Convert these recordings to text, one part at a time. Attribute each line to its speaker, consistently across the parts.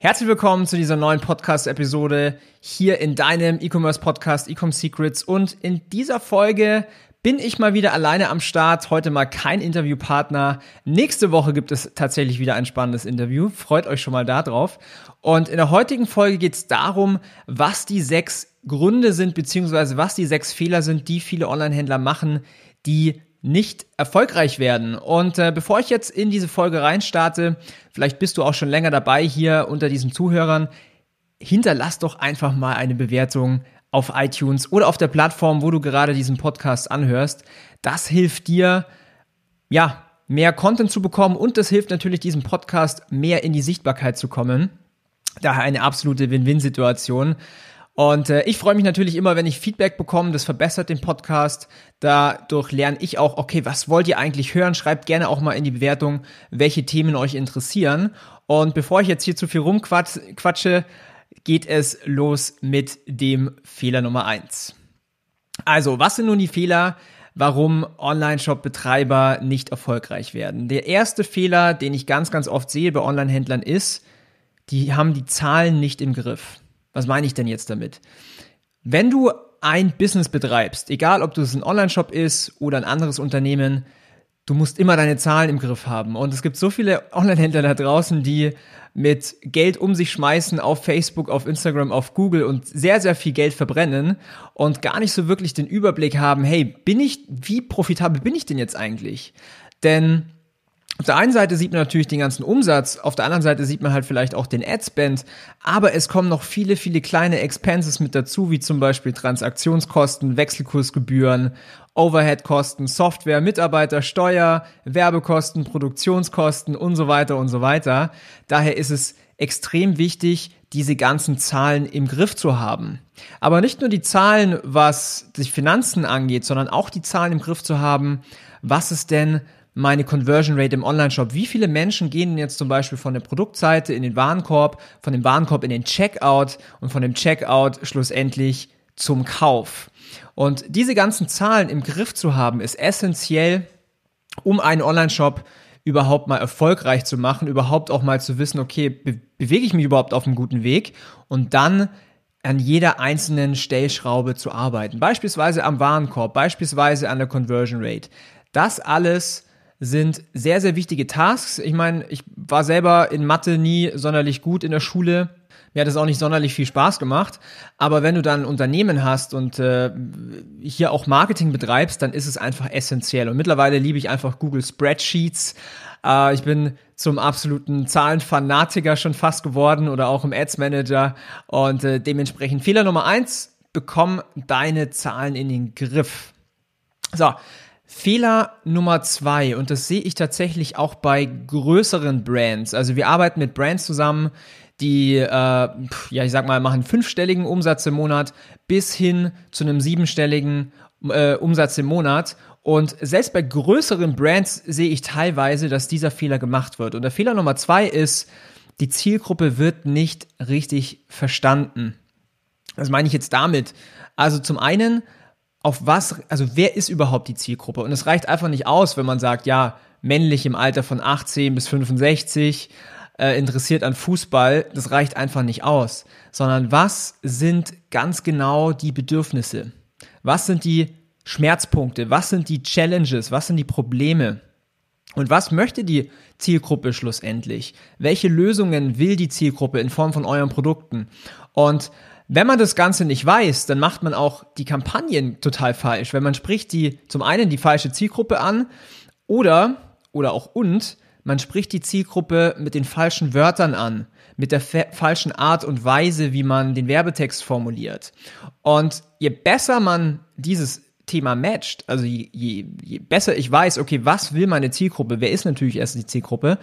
Speaker 1: Herzlich willkommen zu dieser neuen Podcast-Episode hier in deinem E-Commerce-Podcast Ecom Secrets. Und in dieser Folge bin ich mal wieder alleine am Start. Heute mal kein Interviewpartner. Nächste Woche gibt es tatsächlich wieder ein spannendes Interview. Freut euch schon mal darauf. Und in der heutigen Folge geht es darum, was die sechs Gründe sind, beziehungsweise was die sechs Fehler sind, die viele Online-Händler machen, die nicht erfolgreich werden. Und äh, bevor ich jetzt in diese Folge reinstarte, vielleicht bist du auch schon länger dabei hier unter diesen Zuhörern, hinterlass doch einfach mal eine Bewertung auf iTunes oder auf der Plattform, wo du gerade diesen Podcast anhörst. Das hilft dir, ja, mehr Content zu bekommen und das hilft natürlich diesem Podcast mehr in die Sichtbarkeit zu kommen. Daher eine absolute Win-Win-Situation. Und äh, ich freue mich natürlich immer, wenn ich Feedback bekomme. Das verbessert den Podcast. Dadurch lerne ich auch, okay, was wollt ihr eigentlich hören? Schreibt gerne auch mal in die Bewertung, welche Themen euch interessieren. Und bevor ich jetzt hier zu viel rumquatsche, geht es los mit dem Fehler Nummer eins. Also, was sind nun die Fehler, warum Online-Shop-Betreiber nicht erfolgreich werden? Der erste Fehler, den ich ganz, ganz oft sehe bei Online-Händlern ist, die haben die Zahlen nicht im Griff. Was meine ich denn jetzt damit? Wenn du ein Business betreibst, egal ob das ein Online-Shop ist oder ein anderes Unternehmen, du musst immer deine Zahlen im Griff haben. Und es gibt so viele Online-Händler da draußen, die mit Geld um sich schmeißen auf Facebook, auf Instagram, auf Google und sehr, sehr viel Geld verbrennen und gar nicht so wirklich den Überblick haben, hey, bin ich, wie profitabel bin ich denn jetzt eigentlich? Denn auf der einen Seite sieht man natürlich den ganzen Umsatz, auf der anderen Seite sieht man halt vielleicht auch den Adspend, aber es kommen noch viele, viele kleine Expenses mit dazu, wie zum Beispiel Transaktionskosten, Wechselkursgebühren, Overheadkosten, Software, Mitarbeiter, Steuer, Werbekosten, Produktionskosten und so weiter und so weiter. Daher ist es extrem wichtig, diese ganzen Zahlen im Griff zu haben. Aber nicht nur die Zahlen, was die Finanzen angeht, sondern auch die Zahlen im Griff zu haben, was es denn meine Conversion Rate im Online-Shop. Wie viele Menschen gehen jetzt zum Beispiel von der Produktseite in den Warenkorb, von dem Warenkorb in den Checkout und von dem Checkout schlussendlich zum Kauf? Und diese ganzen Zahlen im Griff zu haben, ist essentiell, um einen Online-Shop überhaupt mal erfolgreich zu machen, überhaupt auch mal zu wissen, okay, be bewege ich mich überhaupt auf einem guten Weg und dann an jeder einzelnen Stellschraube zu arbeiten. Beispielsweise am Warenkorb, beispielsweise an der Conversion Rate. Das alles sind sehr, sehr wichtige Tasks. Ich meine, ich war selber in Mathe nie sonderlich gut in der Schule. Mir hat es auch nicht sonderlich viel Spaß gemacht. Aber wenn du dann ein Unternehmen hast und äh, hier auch Marketing betreibst, dann ist es einfach essentiell. Und mittlerweile liebe ich einfach Google Spreadsheets. Äh, ich bin zum absoluten Zahlenfanatiker schon fast geworden oder auch im Ads Manager. Und äh, dementsprechend Fehler Nummer eins, bekomm deine Zahlen in den Griff. So, Fehler Nummer zwei, und das sehe ich tatsächlich auch bei größeren Brands. Also wir arbeiten mit Brands zusammen, die, äh, ja, ich sag mal, machen fünfstelligen Umsatz im Monat bis hin zu einem siebenstelligen äh, Umsatz im Monat. Und selbst bei größeren Brands sehe ich teilweise, dass dieser Fehler gemacht wird. Und der Fehler Nummer zwei ist, die Zielgruppe wird nicht richtig verstanden. Was meine ich jetzt damit? Also zum einen auf was, also wer ist überhaupt die Zielgruppe? Und es reicht einfach nicht aus, wenn man sagt, ja, männlich im Alter von 18 bis 65, äh, interessiert an Fußball, das reicht einfach nicht aus, sondern was sind ganz genau die Bedürfnisse? Was sind die Schmerzpunkte? Was sind die Challenges? Was sind die Probleme? Und was möchte die Zielgruppe schlussendlich? Welche Lösungen will die Zielgruppe in Form von euren Produkten? Und wenn man das Ganze nicht weiß, dann macht man auch die Kampagnen total falsch. Wenn man spricht die zum einen die falsche Zielgruppe an oder oder auch und man spricht die Zielgruppe mit den falschen Wörtern an, mit der falschen Art und Weise, wie man den Werbetext formuliert. Und je besser man dieses Thema matcht, also je, je, je besser ich weiß, okay, was will meine Zielgruppe, wer ist natürlich erst die Zielgruppe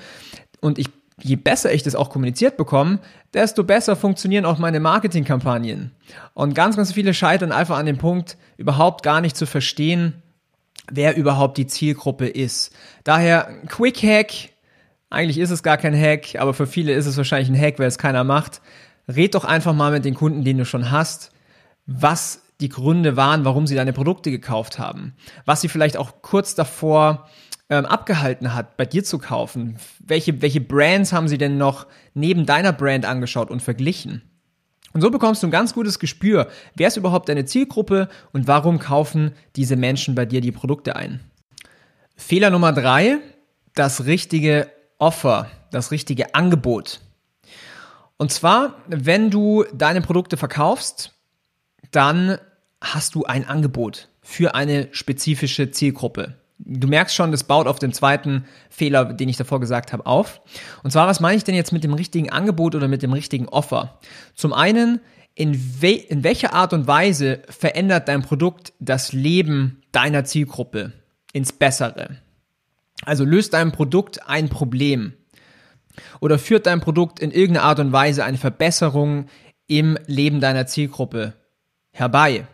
Speaker 1: und ich je besser ich das auch kommuniziert bekomme, desto besser funktionieren auch meine Marketingkampagnen. Und ganz, ganz viele scheitern einfach an dem Punkt, überhaupt gar nicht zu verstehen, wer überhaupt die Zielgruppe ist. Daher Quick Hack, eigentlich ist es gar kein Hack, aber für viele ist es wahrscheinlich ein Hack, weil es keiner macht. Red doch einfach mal mit den Kunden, den du schon hast, was die Gründe waren, warum sie deine Produkte gekauft haben. Was sie vielleicht auch kurz davor ähm, abgehalten hat, bei dir zu kaufen. Welche, welche Brands haben sie denn noch neben deiner Brand angeschaut und verglichen? Und so bekommst du ein ganz gutes Gespür, wer ist überhaupt deine Zielgruppe und warum kaufen diese Menschen bei dir die Produkte ein. Fehler Nummer drei, das richtige Offer, das richtige Angebot. Und zwar, wenn du deine Produkte verkaufst, dann hast du ein Angebot für eine spezifische Zielgruppe. Du merkst schon, das baut auf den zweiten Fehler, den ich davor gesagt habe, auf. Und zwar, was meine ich denn jetzt mit dem richtigen Angebot oder mit dem richtigen Offer? Zum einen, in, we in welcher Art und Weise verändert dein Produkt das Leben deiner Zielgruppe ins Bessere? Also löst dein Produkt ein Problem oder führt dein Produkt in irgendeiner Art und Weise eine Verbesserung im Leben deiner Zielgruppe herbei?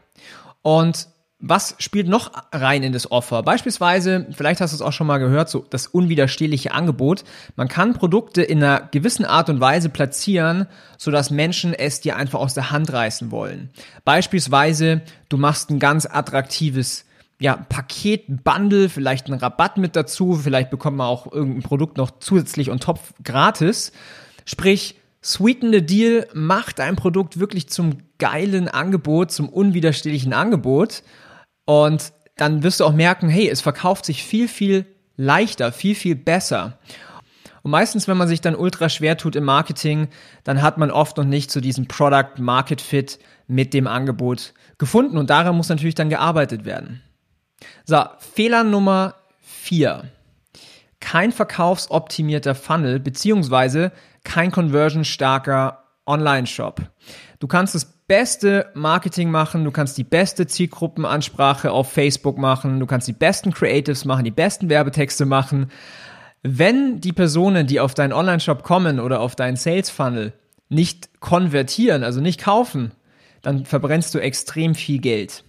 Speaker 1: Und was spielt noch rein in das Offer? Beispielsweise, vielleicht hast du es auch schon mal gehört, so das unwiderstehliche Angebot. Man kann Produkte in einer gewissen Art und Weise platzieren, sodass Menschen es dir einfach aus der Hand reißen wollen. Beispielsweise, du machst ein ganz attraktives ja, Paket, Bundle, vielleicht einen Rabatt mit dazu, vielleicht bekommt man auch irgendein Produkt noch zusätzlich und top gratis. Sprich, sweeten the Deal, macht dein Produkt wirklich zum geilen Angebot, zum unwiderstehlichen Angebot und dann wirst du auch merken, hey, es verkauft sich viel, viel leichter, viel, viel besser. Und meistens, wenn man sich dann ultra schwer tut im Marketing, dann hat man oft noch nicht so diesen Product Market Fit mit dem Angebot gefunden. Und daran muss natürlich dann gearbeitet werden. So, Fehler Nummer vier: Kein verkaufsoptimierter Funnel, beziehungsweise kein conversionstarker Online-Shop. Du kannst das beste Marketing machen, du kannst die beste Zielgruppenansprache auf Facebook machen, du kannst die besten Creatives machen, die besten Werbetexte machen. Wenn die Personen, die auf deinen Online-Shop kommen oder auf deinen Sales-Funnel nicht konvertieren, also nicht kaufen, dann verbrennst du extrem viel Geld.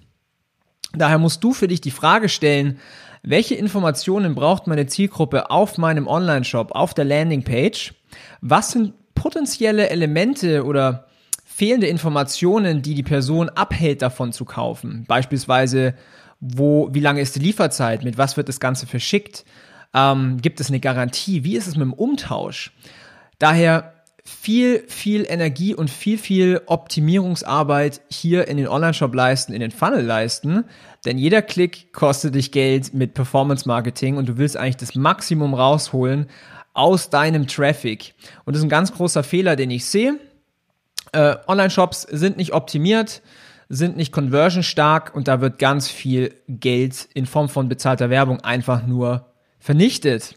Speaker 1: Daher musst du für dich die Frage stellen, welche Informationen braucht meine Zielgruppe auf meinem Online-Shop, auf der Landingpage? Was sind potenzielle Elemente oder fehlende Informationen, die die Person abhält, davon zu kaufen. Beispielsweise, wo, wie lange ist die Lieferzeit? Mit was wird das Ganze verschickt? Ähm, gibt es eine Garantie? Wie ist es mit dem Umtausch? Daher viel, viel Energie und viel, viel Optimierungsarbeit hier in den Online-Shop leisten, in den Funnel leisten. Denn jeder Klick kostet dich Geld mit Performance Marketing und du willst eigentlich das Maximum rausholen aus deinem Traffic. Und das ist ein ganz großer Fehler, den ich sehe. Äh, Online-Shops sind nicht optimiert, sind nicht conversion stark und da wird ganz viel Geld in Form von bezahlter Werbung einfach nur vernichtet.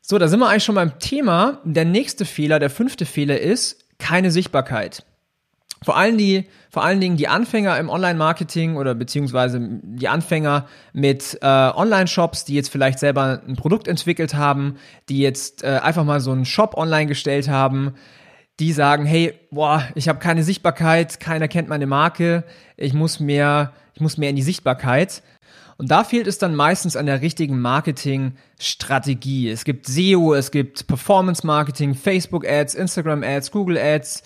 Speaker 1: So, da sind wir eigentlich schon beim Thema. Der nächste Fehler, der fünfte Fehler ist keine Sichtbarkeit. Vor allen, die, vor allen Dingen die Anfänger im Online-Marketing oder beziehungsweise die Anfänger mit äh, Online-Shops, die jetzt vielleicht selber ein Produkt entwickelt haben, die jetzt äh, einfach mal so einen Shop online gestellt haben, die sagen, hey, boah, ich habe keine Sichtbarkeit, keiner kennt meine Marke, ich muss mehr, ich muss mehr in die Sichtbarkeit. Und da fehlt es dann meistens an der richtigen Marketingstrategie. Es gibt SEO, es gibt Performance Marketing, Facebook Ads, Instagram Ads, Google Ads,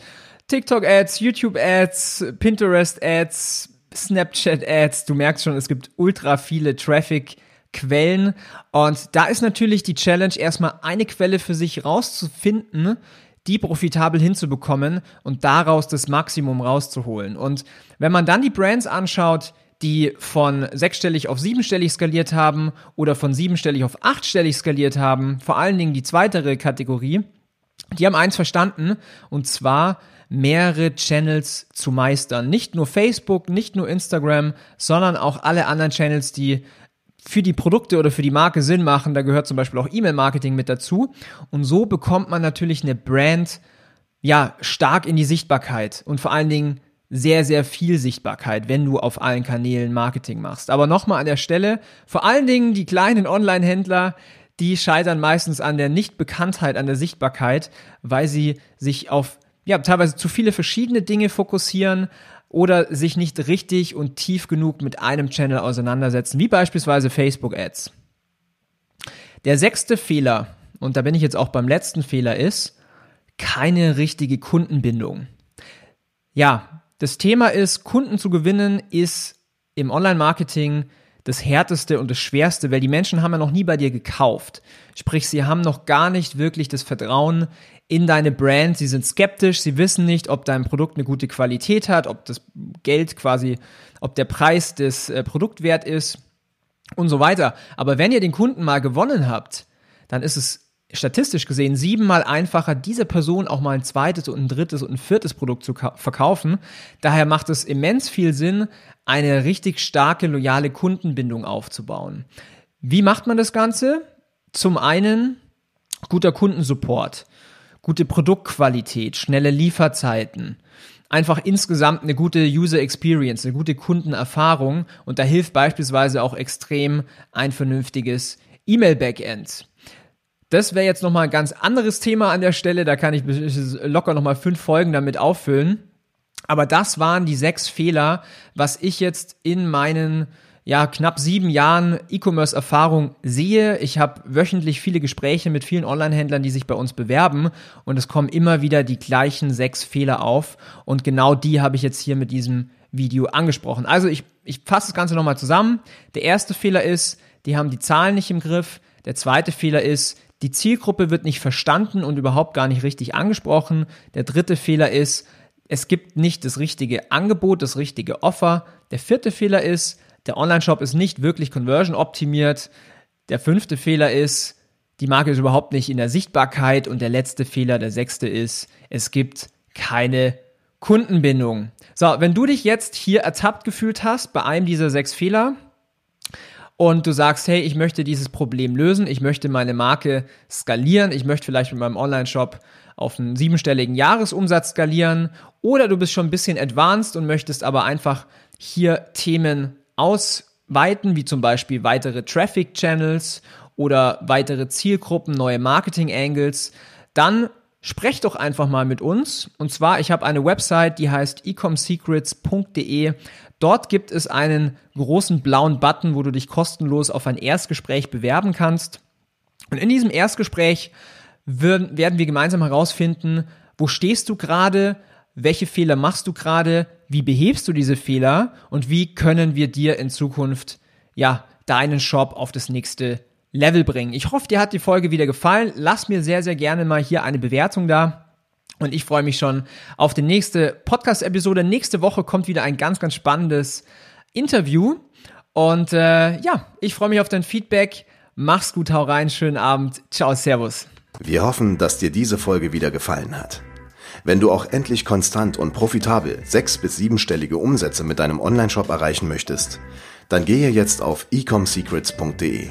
Speaker 1: TikTok Ads, YouTube Ads, Pinterest Ads, Snapchat Ads. Du merkst schon, es gibt ultra viele Traffic Quellen. Und da ist natürlich die Challenge, erstmal eine Quelle für sich rauszufinden, die profitabel hinzubekommen und daraus das Maximum rauszuholen. Und wenn man dann die Brands anschaut, die von sechsstellig auf siebenstellig skaliert haben oder von siebenstellig auf achtstellig skaliert haben, vor allen Dingen die zweite Kategorie, die haben eins verstanden und zwar mehrere Channels zu meistern. Nicht nur Facebook, nicht nur Instagram, sondern auch alle anderen Channels, die für die Produkte oder für die Marke Sinn machen. Da gehört zum Beispiel auch E-Mail-Marketing mit dazu. Und so bekommt man natürlich eine Brand ja stark in die Sichtbarkeit und vor allen Dingen sehr, sehr viel Sichtbarkeit, wenn du auf allen Kanälen Marketing machst. Aber nochmal an der Stelle, vor allen Dingen die kleinen Online-Händler, die scheitern meistens an der Nichtbekanntheit, an der Sichtbarkeit, weil sie sich auf ja, teilweise zu viele verschiedene Dinge fokussieren oder sich nicht richtig und tief genug mit einem Channel auseinandersetzen, wie beispielsweise Facebook Ads. Der sechste Fehler, und da bin ich jetzt auch beim letzten Fehler, ist keine richtige Kundenbindung. Ja, das Thema ist, Kunden zu gewinnen, ist im Online-Marketing das Härteste und das Schwerste, weil die Menschen haben ja noch nie bei dir gekauft. Sprich, sie haben noch gar nicht wirklich das Vertrauen in deine Brand. Sie sind skeptisch, sie wissen nicht, ob dein Produkt eine gute Qualität hat, ob das Geld quasi, ob der Preis des äh, Produktwert ist und so weiter. Aber wenn ihr den Kunden mal gewonnen habt, dann ist es statistisch gesehen siebenmal einfacher, diese Person auch mal ein zweites und ein drittes und ein viertes Produkt zu verkaufen. Daher macht es immens viel Sinn, eine richtig starke, loyale Kundenbindung aufzubauen. Wie macht man das Ganze? Zum einen guter Kundensupport, gute Produktqualität, schnelle Lieferzeiten, einfach insgesamt eine gute User Experience, eine gute Kundenerfahrung und da hilft beispielsweise auch extrem ein vernünftiges E-Mail-Backend. Das wäre jetzt nochmal ein ganz anderes Thema an der Stelle, da kann ich locker nochmal fünf Folgen damit auffüllen. Aber das waren die sechs Fehler, was ich jetzt in meinen ja, knapp sieben Jahren E-Commerce-Erfahrung sehe. Ich habe wöchentlich viele Gespräche mit vielen Online-Händlern, die sich bei uns bewerben und es kommen immer wieder die gleichen sechs Fehler auf und genau die habe ich jetzt hier mit diesem Video angesprochen. Also ich, ich fasse das Ganze nochmal zusammen. Der erste Fehler ist, die haben die Zahlen nicht im Griff. Der zweite Fehler ist, die Zielgruppe wird nicht verstanden und überhaupt gar nicht richtig angesprochen. Der dritte Fehler ist, es gibt nicht das richtige Angebot, das richtige Offer. Der vierte Fehler ist, der Online-Shop ist nicht wirklich conversion optimiert. Der fünfte Fehler ist, die Marke ist überhaupt nicht in der Sichtbarkeit. Und der letzte Fehler, der sechste ist, es gibt keine Kundenbindung. So, wenn du dich jetzt hier ertappt gefühlt hast bei einem dieser sechs Fehler und du sagst, hey, ich möchte dieses Problem lösen, ich möchte meine Marke skalieren, ich möchte vielleicht mit meinem Online-Shop auf einen siebenstelligen Jahresumsatz skalieren. Oder du bist schon ein bisschen advanced und möchtest aber einfach hier Themen ausweiten, wie zum Beispiel weitere Traffic Channels oder weitere Zielgruppen, neue Marketing Angles, dann sprech doch einfach mal mit uns. Und zwar, ich habe eine Website, die heißt ecomsecrets.de. Dort gibt es einen großen blauen Button, wo du dich kostenlos auf ein Erstgespräch bewerben kannst. Und in diesem Erstgespräch werden wir gemeinsam herausfinden, wo stehst du gerade, welche Fehler machst du gerade, wie behebst du diese Fehler und wie können wir dir in Zukunft ja deinen Shop auf das nächste Level bringen. Ich hoffe, dir hat die Folge wieder gefallen. Lass mir sehr, sehr gerne mal hier eine Bewertung da. Und ich freue mich schon auf die nächste Podcast-Episode. Nächste Woche kommt wieder ein ganz, ganz spannendes Interview. Und äh, ja, ich freue mich auf dein Feedback. Mach's gut, hau rein, schönen Abend. Ciao, Servus.
Speaker 2: Wir hoffen, dass dir diese Folge wieder gefallen hat. Wenn du auch endlich konstant und profitabel sechs- bis siebenstellige Umsätze mit deinem Onlineshop erreichen möchtest, dann gehe jetzt auf ecomsecrets.de